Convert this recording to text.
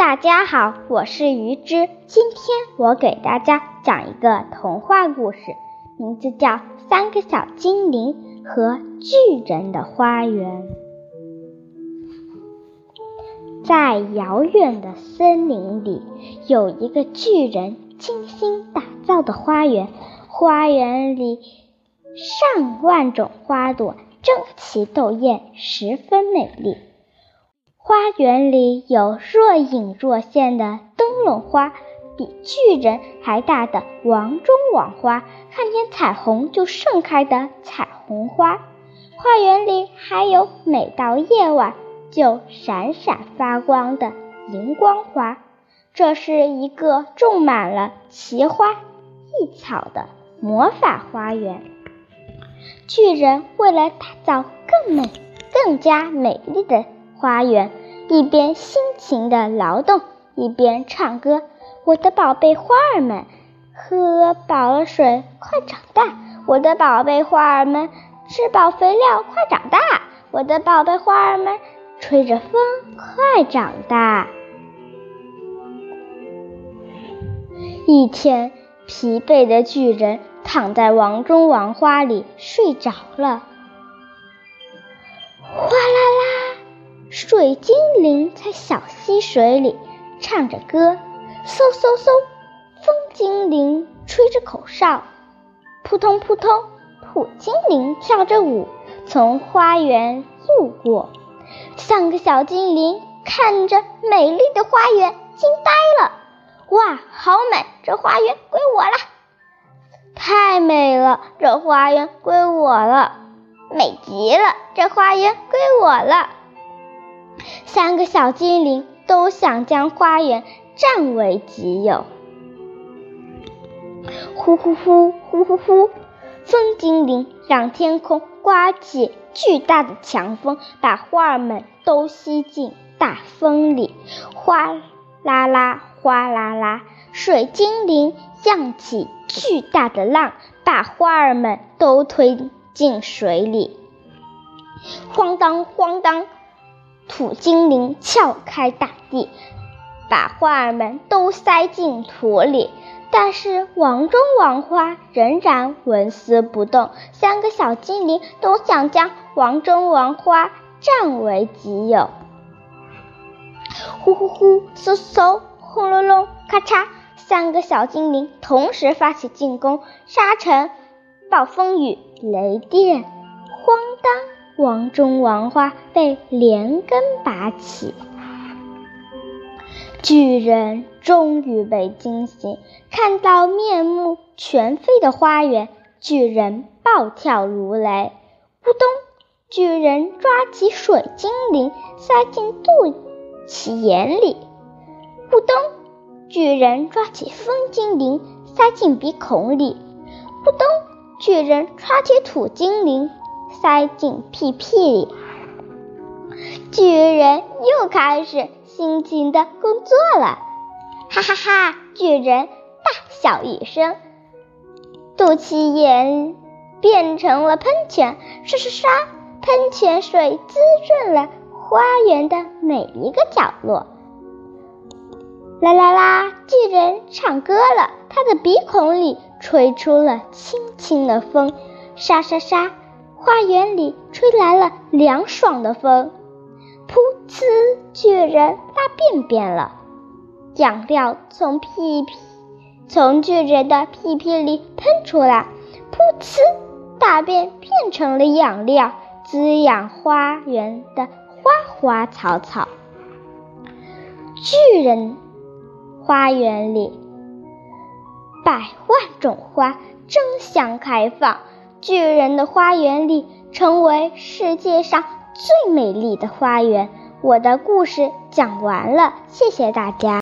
大家好，我是鱼之。今天我给大家讲一个童话故事，名字叫《三个小精灵和巨人的花园》。在遥远的森林里，有一个巨人精心打造的花园，花园里上万种花朵争奇斗艳，十分美丽。花园里有若隐若现的灯笼花，比巨人还大的王中王花，看见彩虹就盛开的彩虹花。花园里还有每到夜晚就闪闪发光的荧光花。这是一个种满了奇花异草的魔法花园。巨人为了打造更美、更加美丽的花园。一边辛勤的劳动，一边唱歌。我的宝贝花儿们，喝饱了水，快长大！我的宝贝花儿们，吃饱肥料，快长大！我的宝贝花儿们，吹着风，快长大！一天，疲惫的巨人躺在王中王花里睡着了。水精灵在小溪水里唱着歌，嗖嗖嗖！风精灵吹着口哨，扑通扑通！土精灵跳着舞从花园路过。三个小精灵看着美丽的花园，惊呆了！哇，好美！这花园归我了！太美了！这花园归我了！美极了！这花园归我了！三个小精灵都想将花园占为己有。呼呼呼，呼呼呼！风精灵让天空刮起巨大的强风，把花儿们都吸进大风里。哗啦啦，哗啦啦！水精灵漾起巨大的浪，把花儿们都推进水里。哐当，哐当！土精灵撬开大地，把花儿们都塞进土里，但是王中王花仍然纹丝不动。三个小精灵都想将王中王花占为己有。呼呼呼，嗖嗖，轰隆隆，咔嚓！三个小精灵同时发起进攻，沙尘、暴风雨、雷电，咣当！王中王花被连根拔起，巨人终于被惊醒，看到面目全非的花园，巨人暴跳如雷。咕咚！巨人抓起水精灵，塞进肚脐眼里。咕咚！巨人抓起风精灵，塞进鼻孔里。咕咚！巨人抓起土精灵。塞进屁屁里，巨人又开始辛勤的工作了，哈哈哈！巨人大笑一声，肚脐眼变成了喷泉，刷刷刷，喷泉水滋润了花园的每一个角落。啦啦啦！巨人唱歌了，他的鼻孔里吹出了轻轻的风，沙沙沙。花园里吹来了凉爽的风，噗呲！巨人拉便便了，养料从屁屁从巨人的屁屁里喷出来，噗呲！大便变成了养料，滋养花园的花花草草。巨人花园里，百万种花争相开放。巨人的花园里成为世界上最美丽的花园。我的故事讲完了，谢谢大家。